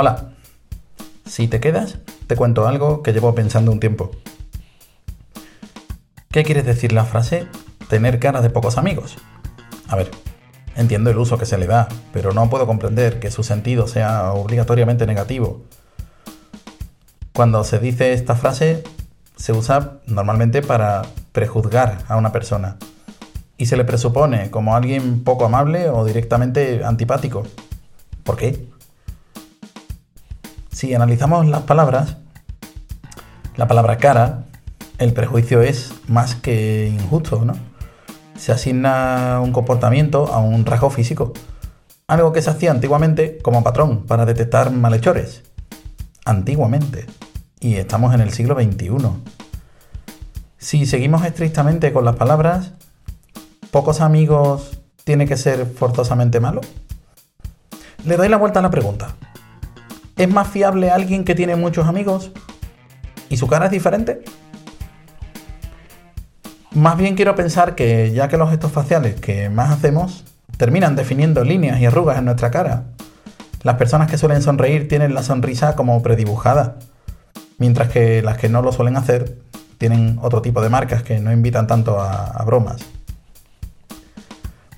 Hola. Si te quedas, te cuento algo que llevo pensando un tiempo. ¿Qué quieres decir la frase tener cara de pocos amigos? A ver, entiendo el uso que se le da, pero no puedo comprender que su sentido sea obligatoriamente negativo. Cuando se dice esta frase, se usa normalmente para prejuzgar a una persona y se le presupone como alguien poco amable o directamente antipático. ¿Por qué? Si analizamos las palabras, la palabra cara, el prejuicio es más que injusto, ¿no? Se asigna un comportamiento a un rasgo físico, algo que se hacía antiguamente como patrón para detectar malhechores. Antiguamente. Y estamos en el siglo XXI. Si seguimos estrictamente con las palabras, ¿pocos amigos tiene que ser forzosamente malo? Le doy la vuelta a la pregunta. ¿Es más fiable alguien que tiene muchos amigos y su cara es diferente? Más bien quiero pensar que ya que los gestos faciales que más hacemos terminan definiendo líneas y arrugas en nuestra cara, las personas que suelen sonreír tienen la sonrisa como predibujada, mientras que las que no lo suelen hacer tienen otro tipo de marcas que no invitan tanto a, a bromas.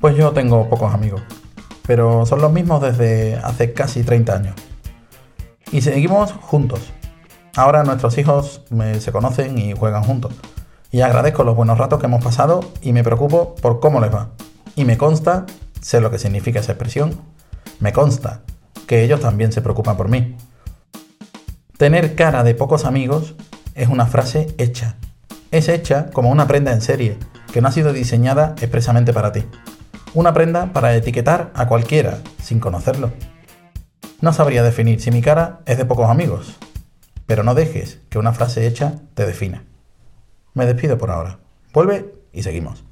Pues yo tengo pocos amigos, pero son los mismos desde hace casi 30 años y seguimos juntos. Ahora nuestros hijos se conocen y juegan juntos. Y agradezco los buenos ratos que hemos pasado y me preocupo por cómo les va. Y me consta, sé lo que significa esa expresión, me consta que ellos también se preocupan por mí. Tener cara de pocos amigos es una frase hecha. Es hecha como una prenda en serie, que no ha sido diseñada expresamente para ti. Una prenda para etiquetar a cualquiera, sin conocerlo. No sabría definir si mi cara es de pocos amigos, pero no dejes que una frase hecha te defina. Me despido por ahora. Vuelve y seguimos.